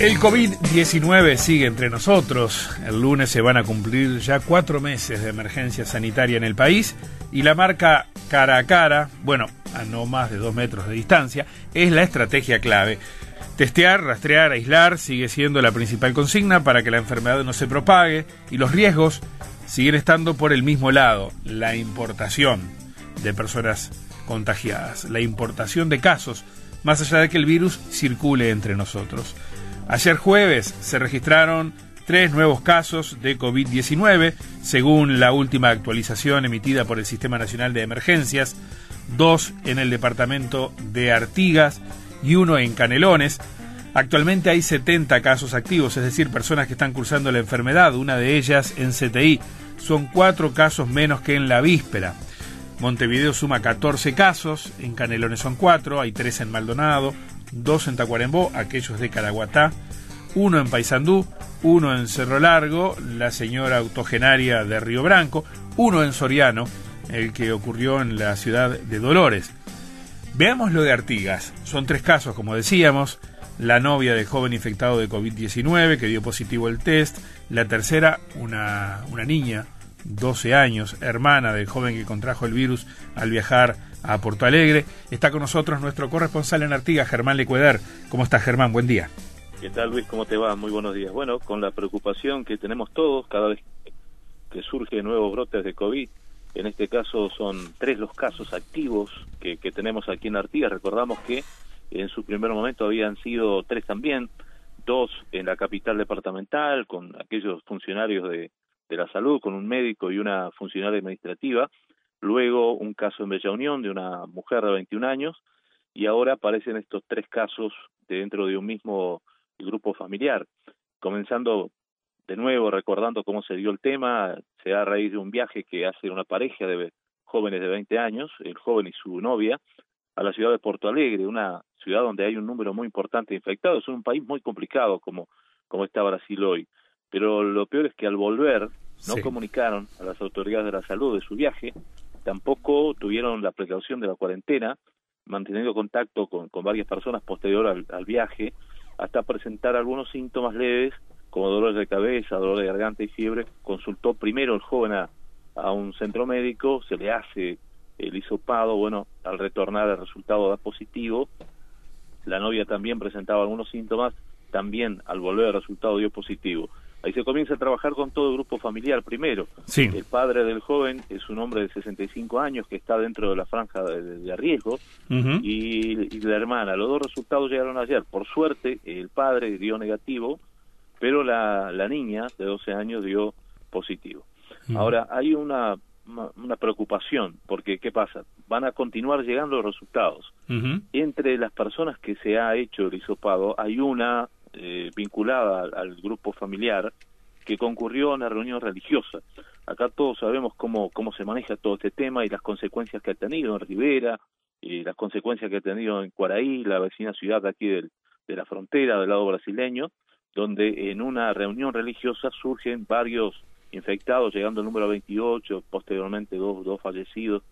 El COVID-19 sigue entre nosotros. El lunes se van a cumplir ya cuatro meses de emergencia sanitaria en el país y la marca cara a cara, bueno, a no más de dos metros de distancia, es la estrategia clave. Testear, rastrear, aislar sigue siendo la principal consigna para que la enfermedad no se propague y los riesgos siguen estando por el mismo lado, la importación de personas contagiadas, la importación de casos, más allá de que el virus circule entre nosotros. Ayer jueves se registraron tres nuevos casos de COVID-19, según la última actualización emitida por el Sistema Nacional de Emergencias, dos en el departamento de Artigas y uno en Canelones. Actualmente hay 70 casos activos, es decir, personas que están cursando la enfermedad, una de ellas en CTI. Son cuatro casos menos que en la víspera. Montevideo suma 14 casos, en Canelones son cuatro, hay tres en Maldonado, dos en Tacuarembó, aquellos de Caraguatá, uno en Paysandú, uno en Cerro Largo, la señora octogenaria de Río Branco, uno en Soriano, el que ocurrió en la ciudad de Dolores. Veamos lo de Artigas. Son tres casos, como decíamos. La novia del joven infectado de COVID-19 que dio positivo el test. La tercera, una, una niña, 12 años, hermana del joven que contrajo el virus al viajar a Porto Alegre. Está con nosotros nuestro corresponsal en Artigas, Germán Lecueder. ¿Cómo estás, Germán? Buen día. ¿Qué tal, Luis? ¿Cómo te va? Muy buenos días. Bueno, con la preocupación que tenemos todos cada vez que surgen nuevos brotes de COVID, en este caso son tres los casos activos que, tenemos aquí en Artigas. Recordamos que en su primer momento habían sido tres también, dos en la capital departamental, con aquellos funcionarios de, de la salud, con un médico y una funcionaria administrativa, luego un caso en Bella Unión de una mujer de 21 años, y ahora aparecen estos tres casos dentro de un mismo grupo familiar. Comenzando de nuevo recordando cómo se dio el tema, se da a raíz de un viaje que hace una pareja de jóvenes de 20 años, el joven y su novia, a la ciudad de Porto Alegre, una ciudad donde hay un número muy importante de infectados, es un país muy complicado como, como está Brasil hoy. Pero lo peor es que al volver no comunicaron a las autoridades de la salud de su viaje, tampoco tuvieron la precaución de la cuarentena, manteniendo contacto con, varias personas posterior al viaje, hasta presentar algunos síntomas leves como dolores de cabeza, dolor de garganta y fiebre. Consultó primero el joven a, un centro médico, se le hace el hisopado, bueno, al retornar el resultado da positivo. La novia también presentaba algunos síntomas, también al volver el resultado dio positivo. Ahí se comienza a trabajar con todo el grupo familiar primero. Sí. El padre del joven es un hombre de 65 años que está dentro de la franja de, riesgo y, la hermana. Los dos resultados llegaron ayer. Por suerte, el padre dio negativo, pero la, la niña de 12 años dio positivo. Ahora, hay una, una preocupación, porque ¿qué pasa? Van a continuar llegando los resultados. Entre las personas que se ha hecho el hisopado, hay una eh, vinculada al, grupo familiar que concurrió a una reunión religiosa. Acá todos sabemos cómo, cómo se maneja todo este tema y las consecuencias que ha tenido en Rivera, y las consecuencias que ha tenido en Cuaraí, la vecina ciudad aquí del, de la frontera del lado brasileño, donde en una reunión religiosa surgen varios infectados, llegando al número 28, posteriormente dos, dos fallecidos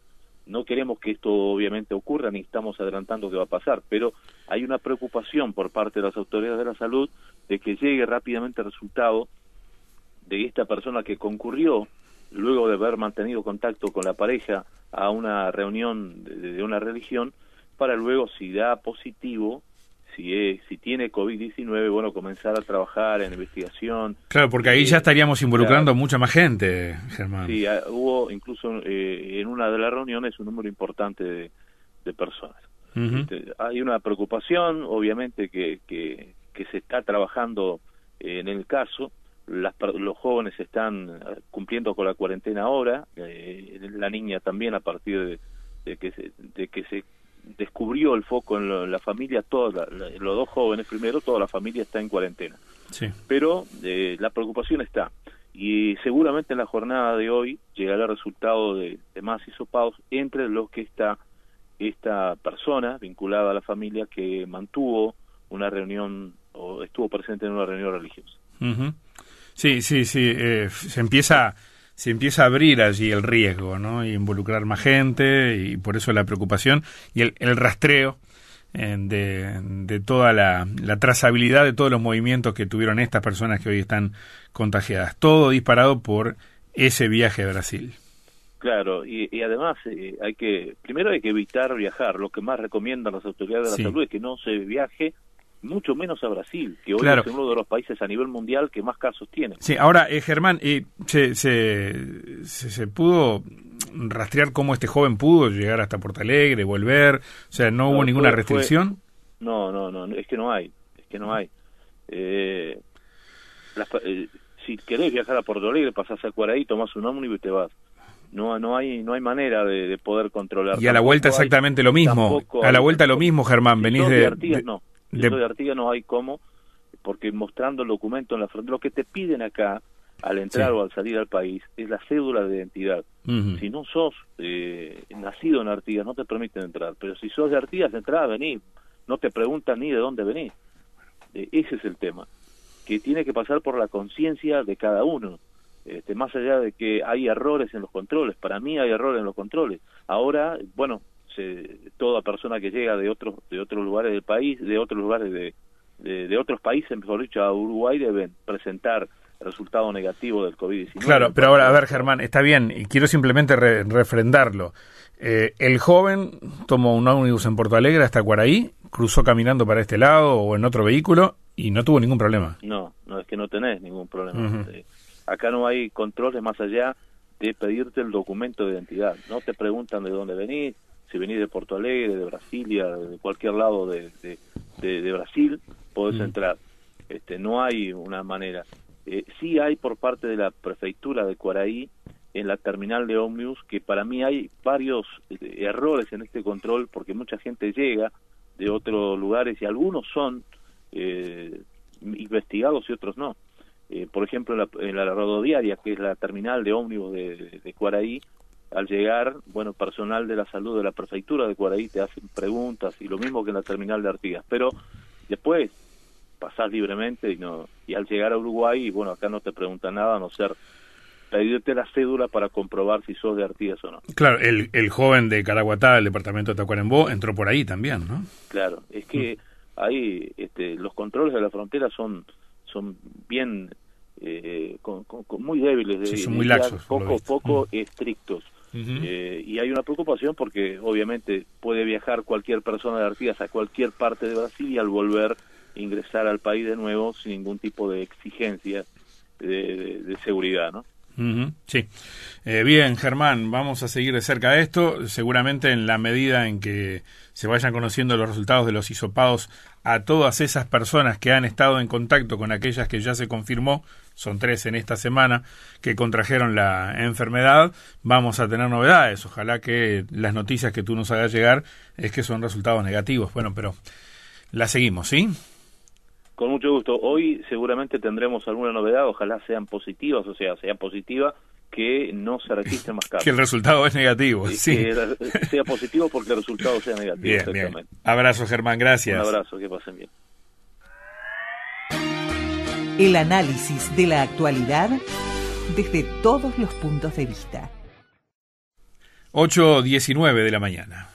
no queremos que esto obviamente ocurra ni estamos adelantando que va a pasar, pero hay una preocupación por parte de las autoridades de la salud de que llegue rápidamente el resultado de esta persona que concurrió luego de haber mantenido contacto con la pareja a una reunión de, una religión para luego si da positivo si, si tiene COVID-19, bueno, comenzar a trabajar en investigación. Claro, porque ahí ya eh, estaríamos involucrando a mucha más gente, Germán. Sí, ah, hubo incluso eh, en una de las reuniones un número importante de, personas. Este, hay una preocupación, obviamente, que, que, se está trabajando en el caso. Las, los jóvenes están ah, cumpliendo con la cuarentena ahora, eh, la niña también a partir de, de que se, de que se descubrió el foco en, la familia, toda los dos jóvenes primero, toda la familia está en cuarentena. Sí. Pero eh, la preocupación está. Y seguramente en la jornada de hoy llegará el resultado de, más hisopados entre los que está esta persona vinculada a la familia que mantuvo una reunión o estuvo presente en una reunión religiosa. Sí, sí, sí. Eh, se empieza se empieza a abrir allí el riesgo, ¿no? Y involucrar más gente y por eso la preocupación y el, el rastreo de, de, toda la, trazabilidad de todos los movimientos que tuvieron estas personas que hoy están contagiadas. Todo disparado por ese viaje a Brasil. Claro, y, además eh, hay que, primero hay que evitar viajar. Lo que más recomiendan las autoridades de la salud es que no se viaje mucho menos a Brasil, que hoy es uno de los países a nivel mundial que más casos tiene. Sí, ahora, eh, Germán, eh, se, se, se, pudo rastrear cómo este joven pudo llegar hasta Porto Alegre, volver? O sea, ¿no, hubo ninguna restricción? no, no, no, es que no hay, es que no hay. Eh, eh, si querés viajar a Porto Alegre, pasás a Cuaraí, tomás un ómnibus y te vas. No, no hay, no hay manera de, poder controlar. Y a la vuelta exactamente lo mismo. A la vuelta lo mismo, Germán. Venís de, Artigas, no. De Artigas no hay cómo, porque mostrando el documento en la frontera, lo que te piden acá al entrar o al salir al país es la cédula de identidad. Si no sos eh, nacido en Artigas, no te permiten entrar. Pero si sos de Artigas, entrada, vení. No te preguntan ni de dónde venís. Eh, ese es el tema. Que tiene que pasar por la conciencia de cada uno. Este, más allá de que hay errores en los controles. Para mí hay errores en los controles. Ahora, bueno, se, toda persona que llega de otros de otros lugares del país, de otros lugares de, de, de otros países, mejor dicho, a Uruguay, deben presentar resultado negativo del COVID-19. Claro, pero ahora, a ver, Germán, está bien, y quiero simplemente refrendarlo. Eh, el joven tomó un ómnibus en Porto Alegre hasta Cuaraí, cruzó caminando para este lado o en otro vehículo y no tuvo ningún problema. No, no es que no tenés ningún problema. Eh, acá no hay controles más allá de pedirte el documento de identidad. No te preguntan de dónde venís, si venís de Porto Alegre, de Brasilia, de cualquier lado de, de, Brasil, podés entrar. Este, no hay una manera. Eh, sí hay por parte de la prefectura de Cuaraí en la terminal de ómnibus que para mí hay varios eh, errores en este control porque mucha gente llega de otros lugares y algunos son eh, investigados y otros no. por ejemplo, en la, en la rodoviaria, que es la terminal de ómnibus de, de, Cuaraí, al llegar, bueno, personal de la salud de la prefectura de Cuaraí te hacen preguntas y lo mismo que en la terminal de Artigas. Pero después pasás libremente y no y al llegar a Uruguay y bueno acá no te pregunta nada a no ser pedirte la cédula para comprobar si sos de Artigas o no. Claro, el, el joven de Caraguatá del departamento de Tacuarembó entró por ahí también, ¿no? Claro, es que mm. ahí este, los controles de la frontera son son bien eh, con, muy débiles, son muy laxos, poco poco mm. estrictos. Eh, y hay una preocupación porque obviamente puede viajar cualquier persona de Artigas a cualquier parte de Brasil y al volver ingresar al país de nuevo sin ningún tipo de exigencia de, seguridad, ¿no? sí. Eh, bien, Germán, vamos a seguir de cerca esto. Seguramente en la medida en que se vayan conociendo los resultados de los hisopados a todas esas personas que han estado en contacto con aquellas que ya se confirmó, son tres en esta semana, que contrajeron la enfermedad, vamos a tener novedades. Ojalá que las noticias que tú nos hagas llegar es que son resultados negativos. Bueno, pero la seguimos, ¿sí? Con mucho gusto. Hoy seguramente tendremos alguna novedad, ojalá sean positivas, o sea, sea positiva que no se registren más casos. que el resultado es negativo, sí. Que sea positivo porque el resultado sea negativo. Bien, bien. Abrazo, Germán, gracias. Un abrazo, que pasen bien. El análisis de la actualidad desde todos los puntos de vista. 8.19 de la mañana.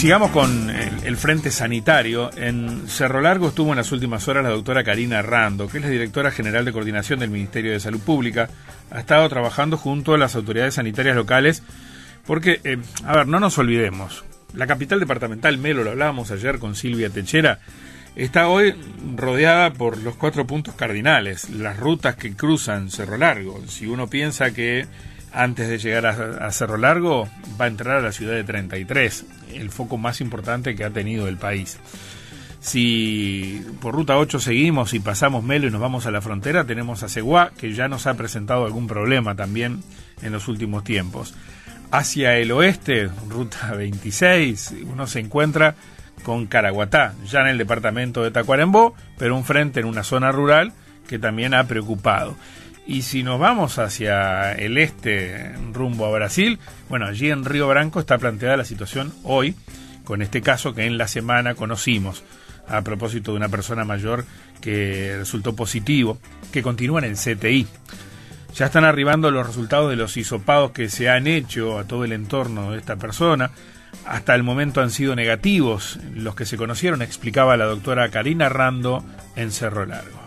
sigamos con el, frente sanitario. En Cerro Largo estuvo en las últimas horas la doctora Karina Rando, que es la directora general de coordinación del Ministerio de Salud Pública. Ha estado trabajando junto a las autoridades sanitarias locales porque, eh, a ver, no nos olvidemos, la capital departamental, Melo, lo hablábamos ayer con Silvia Techera, está hoy rodeada por los cuatro puntos cardinales, las rutas que cruzan Cerro Largo. Si uno piensa que antes de llegar a, Cerro Largo, va a entrar a la ciudad de 33, el foco más importante que ha tenido el país. Si por ruta 8 seguimos y pasamos Melo y nos vamos a la frontera, tenemos a Seguá, que ya nos ha presentado algún problema también en los últimos tiempos. Hacia el oeste, ruta 26, uno se encuentra con Caraguatá, ya en el departamento de Tacuarembó, pero un frente en una zona rural que también ha preocupado. Y si nos vamos hacia el este, rumbo a Brasil, bueno, allí en Río Branco está planteada la situación hoy, con este caso que en la semana conocimos, a propósito de una persona mayor que resultó positivo, que continúa en el CTI. Ya están arribando los resultados de los hisopados que se han hecho a todo el entorno de esta persona. Hasta el momento han sido negativos los que se conocieron, explicaba la doctora Karina Rando en Cerro Largo.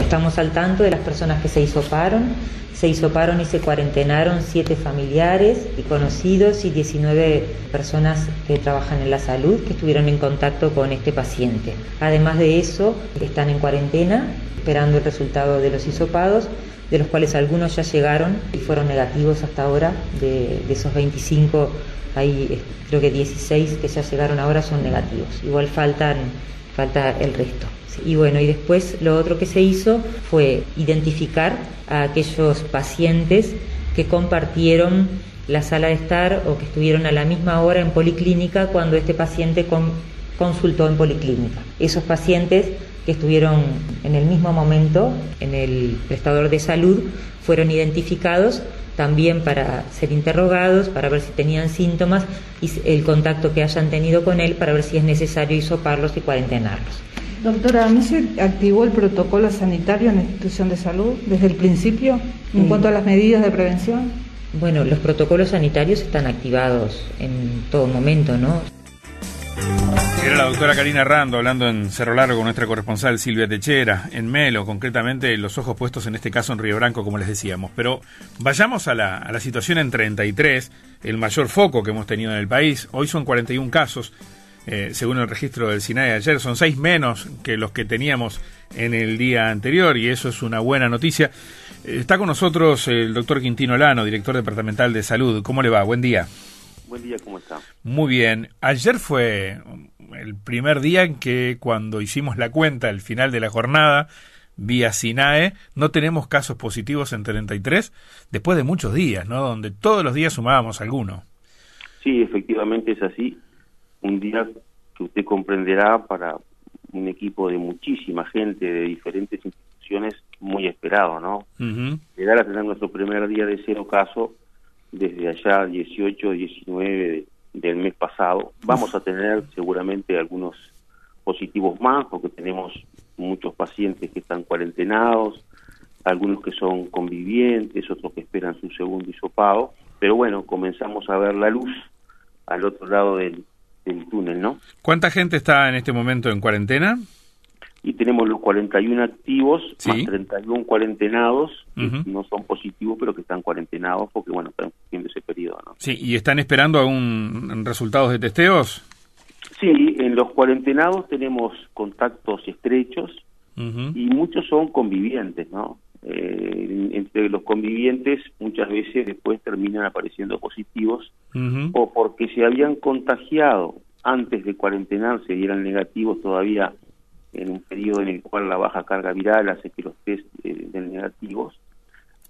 Estamos al tanto de las personas que se hisoparon. Se hisoparon y se cuarentenaron siete familiares y conocidos y 19 personas que trabajan en la salud que estuvieron en contacto con este paciente. Además de eso, están en cuarentena esperando el resultado de los hisopados de los cuales algunos ya llegaron y fueron negativos hasta ahora. De, esos 25, hay eh, creo que 16 que ya llegaron ahora son negativos. Igual faltan, falta el resto. Y bueno, y después lo otro que se hizo fue identificar a aquellos pacientes que compartieron la sala de estar o que estuvieron a la misma hora en policlínica cuando este paciente consultó en policlínica. Esos pacientes que estuvieron en el mismo momento en el prestador de salud fueron identificados también para ser interrogados, para ver si tenían síntomas y el contacto que hayan tenido con él para ver si es necesario hisoparlos y cuarentenarlos. Doctora, ¿a mí se activó el protocolo sanitario en la institución de salud desde el principio en cuanto a las medidas de prevención? Bueno, los protocolos sanitarios están activados en todo momento, ¿no? Era la doctora Karina Rando hablando en Cerro Largo con nuestra corresponsal Silvia Techera, en Melo, concretamente los ojos puestos en este caso en Río Branco, como les decíamos. Pero vayamos a la, a la situación en 33, el mayor foco que hemos tenido en el país. Hoy son 41 casos, eh, según el registro del SINAE de ayer, son 6 menos que los que teníamos en el día anterior y eso es una buena noticia. Está con nosotros el doctor Quintino Lano, director departamental de salud. ¿Cómo le va? Buen día. Buen día, ¿cómo está? Muy bien. Ayer fue el primer día en que cuando hicimos la cuenta al final de la jornada, vía SINAE, no tenemos casos positivos en 33, después de muchos días, ¿no? Donde todos los días sumábamos alguno. Sí, efectivamente es así. Un día que usted comprenderá para un equipo de muchísima gente de diferentes instituciones muy esperado, ¿no? Llegar a tener nuestro primer día de cero caso desde allá 18, 19 del mes pasado. Vamos a tener seguramente algunos positivos más porque tenemos muchos pacientes que están cuarentenados, algunos que son convivientes, otros que esperan su segundo hisopado, pero bueno, comenzamos a ver la luz al otro lado del, del túnel, ¿no? ¿Cuánta gente está en este momento en cuarentena? Y tenemos los 41 activos más 31 cuarentenados no son positivos pero que están cuarentenados porque bueno están cumpliendo ese periodo ¿no? sí y están esperando aún resultados de testeos sí en los cuarentenados tenemos contactos estrechos y muchos son convivientes no eh, entre los convivientes muchas veces después terminan apareciendo positivos o porque se habían contagiado antes de cuarentenarse y eran negativos todavía en un periodo en el cual la baja carga viral hace que los test eh, den negativos,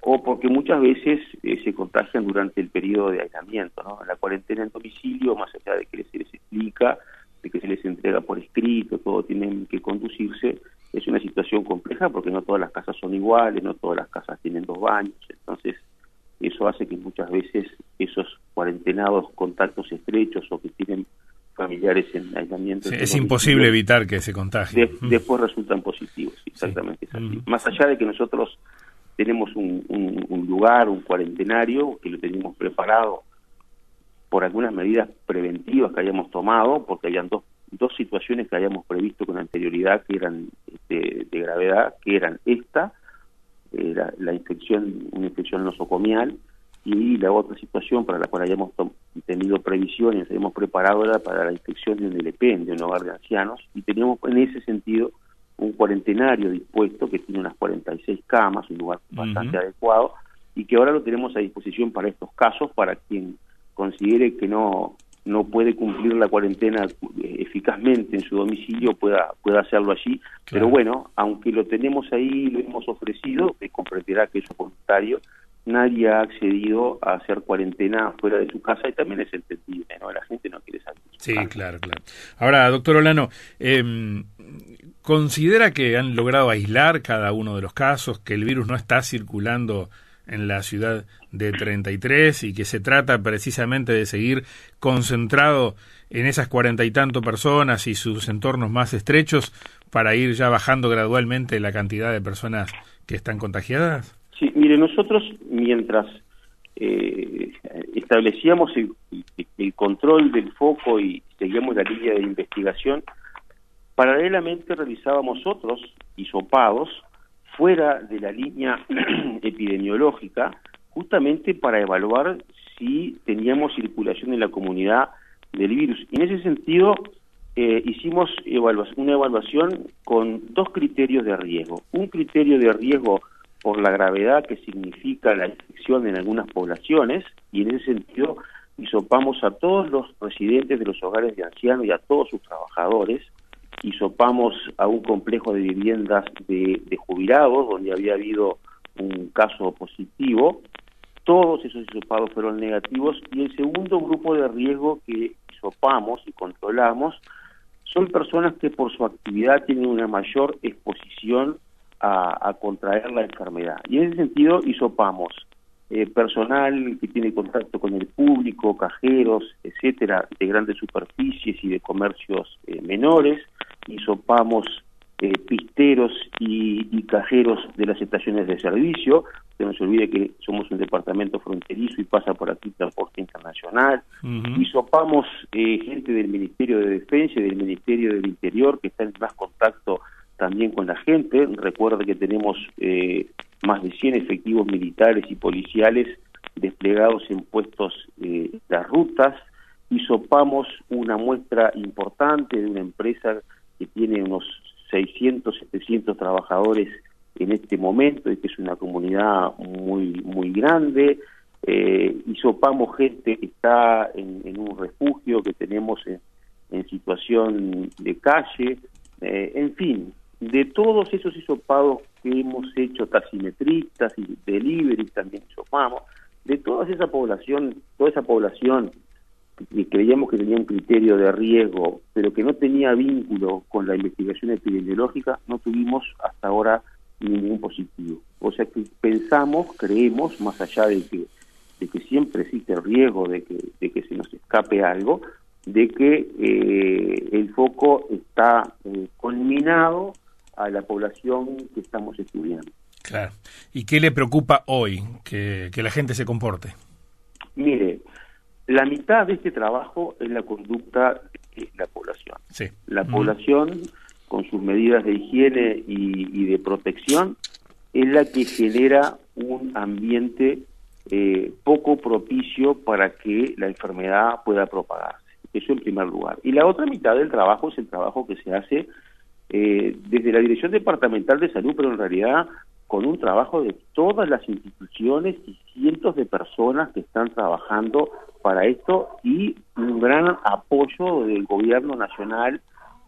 o porque muchas veces eh, se contagian durante el periodo de aislamiento. ¿no? La cuarentena en domicilio, más allá de que se les explica, de que se les entrega por escrito, todo tiene que conducirse, es una situación compleja porque no todas las casas son iguales, no todas las casas tienen dos baños, entonces eso hace que muchas veces esos cuarentenados contactos estrechos o que tienen familiares en aislamiento. es imposible evitar que se contagien. después resultan positivos, exactamente Más allá de que nosotros tenemos un, un, lugar, un cuarentenario, que lo teníamos preparado por algunas medidas preventivas que hayamos tomado, porque habían dos, dos situaciones que habíamos previsto con anterioridad que eran de, de gravedad, que eran esta, era la infección, una infección nosocomial, y la otra situación para la cual hayamos tenido previsiones, habíamos preparado para la infección de un LP, de un hogar de ancianos, y teníamos en ese sentido un cuarentenario dispuesto que tiene unas 46 camas, un lugar bastante adecuado, y que ahora lo tenemos a disposición para estos casos, para quien considere que no no puede cumplir la cuarentena eh, eficazmente en su domicilio pueda pueda hacerlo allí. Pero bueno aunque lo tenemos ahí lo hemos ofrecido comprenderá que es voluntario nadie ha accedido a hacer cuarentena fuera de su casa y también es entendible, ¿no? La gente no quiere salir. Sí, claro, claro. Ahora, doctor Olano, eh, ¿considera que han logrado aislar cada uno de los casos, que el virus no está circulando en la ciudad de 33 y que se trata precisamente de seguir concentrado en esas cuarenta y tanto personas y sus entornos más estrechos para ir ya bajando gradualmente la cantidad de personas que están contagiadas? Sí, Mire, nosotros mientras eh, establecíamos el, control del foco y seguíamos la línea de investigación, paralelamente realizábamos otros hisopados fuera de la línea epidemiológica, justamente para evaluar si teníamos circulación en la comunidad del virus. Y en ese sentido, eh, hicimos una evaluación con dos criterios de riesgo. Un criterio de riesgo por la gravedad que significa la infección en algunas poblaciones y en ese sentido hisopamos a todos los residentes de los hogares de ancianos y a todos sus trabajadores, hisopamos a un complejo de viviendas de, jubilados donde había habido un caso positivo, todos esos hisopados fueron negativos y el segundo grupo de riesgo que hisopamos y controlamos son personas que por su actividad tienen una mayor exposición a, contraer la enfermedad. Y en ese sentido hisopamos eh, personal que tiene contacto con el público, cajeros, etcétera, de grandes superficies y de comercios eh, menores, hisopamos eh, pisteros y, cajeros de las estaciones de servicio, que no se olvide que somos un departamento fronterizo y pasa por aquí transporte internacional, hisopamos gente del Ministerio de Defensa y del Ministerio del Interior que está en más contacto también con la gente. Recuerde que tenemos eh, más de 100 efectivos militares y policiales desplegados en puestos eh, las rutas. Hisopamos una muestra importante de una empresa que tiene unos 600, 700 trabajadores en este momento y que es una comunidad muy, muy grande. Eh, hisopamos gente que está en, un refugio que tenemos en, situación de calle. Eh, en fin, de todos esos hisopados que hemos hecho, taximetristas y delivery también hisopamos, de toda esa población, toda esa población que creíamos que tenía un criterio de riesgo, pero que no tenía vínculo con la investigación epidemiológica, no tuvimos hasta ahora ningún positivo. O sea que pensamos, creemos, más allá de que, de que siempre existe el riesgo de que, de que se nos escape algo, de que eh, el foco está eh, culminado a la población que estamos estudiando. Claro. ¿Y qué le preocupa hoy que, la gente se comporte? Mire, la mitad de este trabajo es la conducta de la población. Sí. La población, con sus medidas de higiene y, de protección, es la que genera un ambiente eh, poco propicio para que la enfermedad pueda propagarse. Eso en primer lugar. Y la otra mitad del trabajo es el trabajo que se hace eh, desde la Dirección Departamental de Salud, pero en realidad con un trabajo de todas las instituciones y cientos de personas que están trabajando para esto y un gran apoyo del gobierno nacional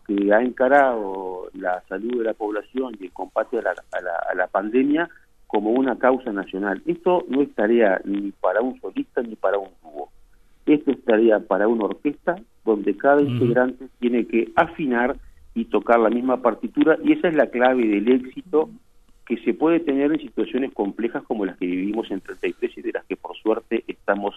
que ha encarado la salud de la población y el combate a la, a la, pandemia como una causa nacional. Esto no es tarea ni para un solista ni para un dúo. Esto es tarea para una orquesta donde cada integrante tiene que afinar y tocar la misma partitura y esa es la clave del éxito que se puede tener en situaciones complejas como las que vivimos en 33 y de las que por suerte estamos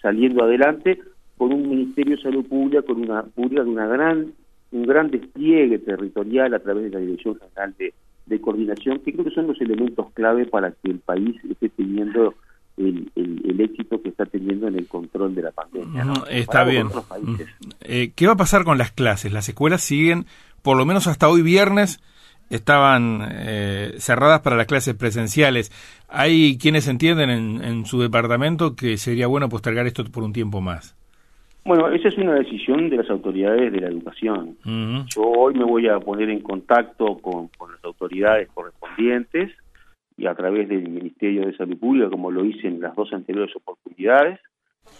saliendo adelante con un Ministerio de Salud Pública con una pública de una gran un gran despliegue territorial a través de la Dirección General de, de Coordinación que creo que son los elementos clave para que el país esté teniendo el, el, éxito que está teniendo en el control de la pandemia. Está bien. Eh, ¿Qué va a pasar con las clases? Las escuelas siguen por lo menos hasta hoy viernes, estaban eh, cerradas para las clases presenciales. Hay quienes entienden en, su departamento que sería bueno postergar esto por un tiempo más. Bueno, esa es una decisión de las autoridades de la educación. Yo hoy me voy a poner en contacto con, con, las autoridades correspondientes y a través del Ministerio de Salud Pública, como lo hice en las dos anteriores oportunidades,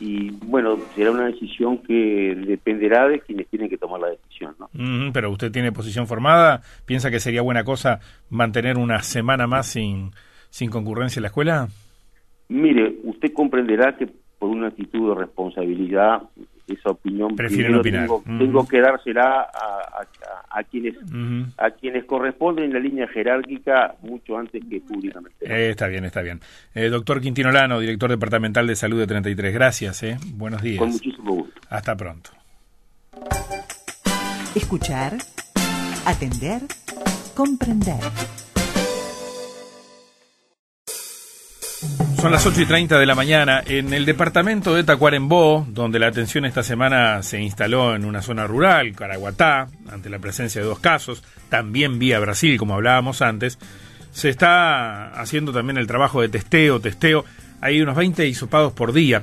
y bueno, será una decisión que dependerá de quienes tienen que tomar la decisión. ¿no? pero usted tiene posición formada, ¿piensa que sería buena cosa mantener una semana más sin, sin concurrencia en la escuela? Mire, usted comprenderá que por una actitud de responsabilidad esa opinión Prefiero Tengo, tengo, que dársela a, a, quienes a quienes corresponden en la línea jerárquica mucho antes que públicamente. Eh, está bien, está bien. Eh, doctor Quintino Lano, director departamental de salud de 33, gracias. Eh. Buenos días. Con muchísimo gusto. Hasta pronto. Escuchar, atender, comprender. Son las 8 y 30 de la mañana. En el departamento de Tacuarembó, donde la atención esta semana se instaló en una zona rural, Caraguatá, ante la presencia de dos casos, también vía Brasil, como hablábamos antes, se está haciendo también el trabajo de testeo, testeo. Hay unos 20 hisopados por día.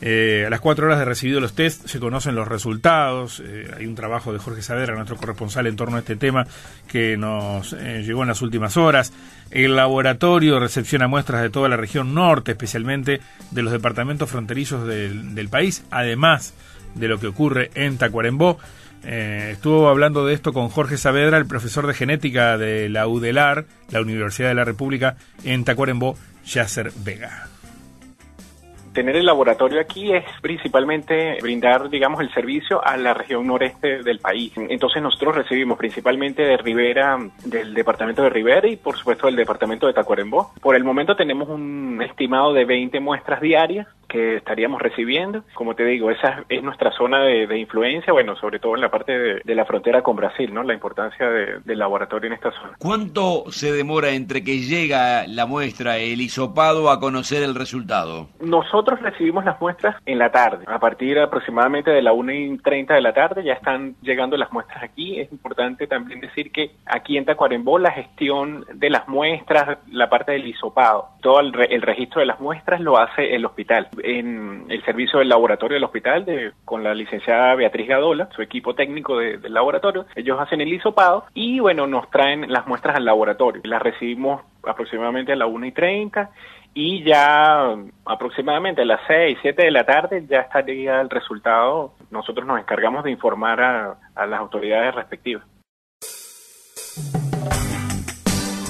Eh, a las cuatro horas de recibido los test se conocen los resultados. Eh, hay un trabajo de Jorge Saavedra, nuestro corresponsal en torno a este tema, que nos eh, llegó en las últimas horas. El laboratorio recepciona muestras de toda la región norte, especialmente de los departamentos fronterizos del, país, además de lo que ocurre en Tacuarembó. estuvo hablando de esto con Jorge Saavedra, el profesor de genética de la UDELAR, la Universidad de la República, en Tacuarembó, Yasser Vega tener el laboratorio aquí es principalmente brindar, digamos, el servicio a la región noreste del país. Entonces nosotros recibimos principalmente de Rivera, del departamento de Rivera y por supuesto del departamento de Tacuarembó. Por el momento tenemos un estimado de 20 muestras diarias que estaríamos recibiendo. Como te digo, esa es nuestra zona de, influencia, bueno, sobre todo en la parte de, la frontera con Brasil, ¿no? La importancia del laboratorio en esta zona. ¿Cuánto se demora entre que llega la muestra, el hisopado, a conocer el resultado? Nosotros recibimos las muestras en la tarde. A partir aproximadamente de la 1 y 30 de la tarde ya están llegando las muestras aquí. Es importante también decir que aquí en Tacuarembó la gestión de las muestras, la parte del hisopado, todo el, el registro de las muestras lo hace el hospital en el servicio del laboratorio del hospital de, con la licenciada Beatriz Gadola, su equipo técnico del laboratorio. Ellos hacen el hisopado y bueno, nos traen las muestras al laboratorio. Las recibimos aproximadamente a las 1 y 30 y ya aproximadamente a las 6, 7 de la tarde ya estaría el resultado. Nosotros nos encargamos de informar a, a las autoridades respectivas.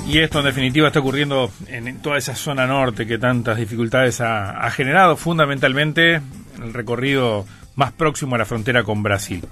Y esto en definitiva está ocurriendo en toda esa zona norte que tantas dificultades ha, generado, fundamentalmente el recorrido más próximo a la frontera con Brasil.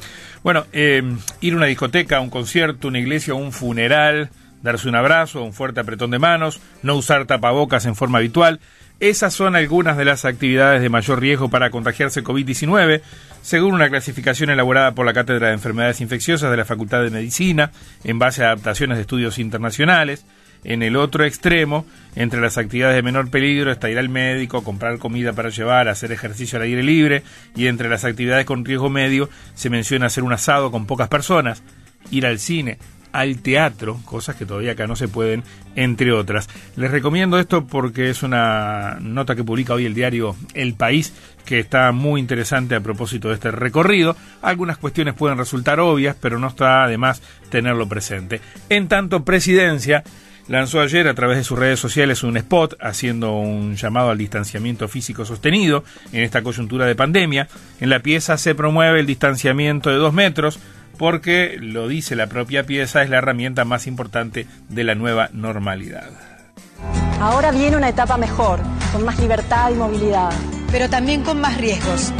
Bueno, eh, ir a una discoteca, a un concierto, una iglesia, un funeral, darse un abrazo, un fuerte apretón de manos, no usar tapabocas en forma habitual. Esas son algunas de las actividades de mayor riesgo para contagiarse COVID-19, según una clasificación elaborada por la Cátedra de Enfermedades Infecciosas de la Facultad de Medicina, en base a adaptaciones de estudios internacionales. En el otro extremo, entre las actividades de menor peligro está ir al médico, comprar comida para llevar, hacer ejercicio al aire libre y entre las actividades con riesgo medio se menciona hacer un asado con pocas personas, ir al cine, al teatro, cosas que todavía acá no se pueden, entre otras. Les recomiendo esto porque es una nota que publica hoy el diario El País, que está muy interesante a propósito de este recorrido. Algunas cuestiones pueden resultar obvias, pero no está además tenerlo presente. En tanto, Presidencia lanzó ayer a través de sus redes sociales un spot haciendo un llamado al distanciamiento físico sostenido en esta coyuntura de pandemia. En la pieza se promueve el distanciamiento de dos metros porque, lo dice la propia pieza, es la herramienta más importante de la nueva normalidad. Ahora viene una etapa mejor, con más libertad y movilidad. Pero también con más riesgos.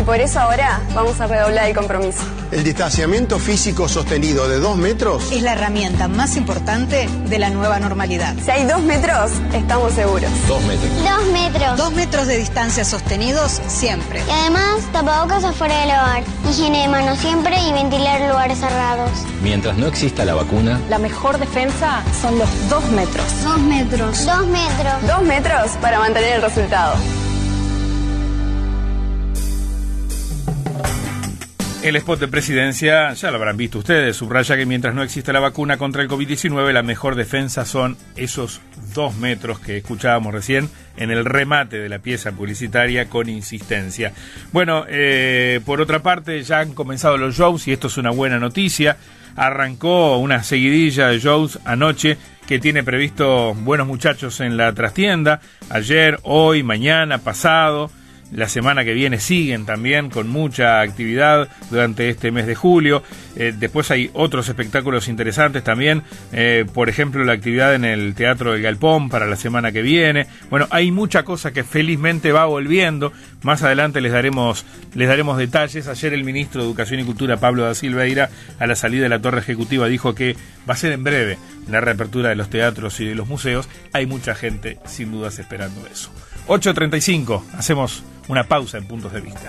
Y por eso ahora vamos a redoblar el compromiso. El distanciamiento físico sostenido de dos metros es la herramienta más importante de la nueva normalidad. Si hay dos metros, estamos seguros. Dos metros. Dos metros. Dos metros de distancia sostenidos siempre. Y además, tapabocas afuera del hogar. Higiene de manos siempre y ventilar lugares cerrados. Mientras no exista la vacuna, la mejor defensa son los dos metros. Dos metros. Dos metros. Dos metros para mantener el resultado. El spot de presidencia, ya lo habrán visto ustedes, subraya que mientras no exista la vacuna contra el COVID-19, la mejor defensa son esos dos metros que escuchábamos recién en el remate de la pieza publicitaria con insistencia. Bueno, eh, por otra parte, ya han comenzado los shows y esto es una buena noticia. Arrancó una seguidilla de shows anoche que tiene previsto buenos muchachos en la trastienda, ayer, hoy, mañana, pasado la semana que viene siguen también con mucha actividad durante este mes de julio. Eh, después hay otros espectáculos interesantes también, eh, por ejemplo la actividad en el Teatro del Galpón para la semana que viene. Bueno, hay mucha cosa que felizmente va volviendo. Más adelante les daremos, les daremos detalles. Ayer el ministro de Educación y Cultura, Pablo da Silveira, a la salida de la torre ejecutiva dijo que va a ser en breve la reapertura de los teatros y de los museos. Hay mucha gente sin dudas esperando eso. 8.35, hacemos una pausa en puntos de vista.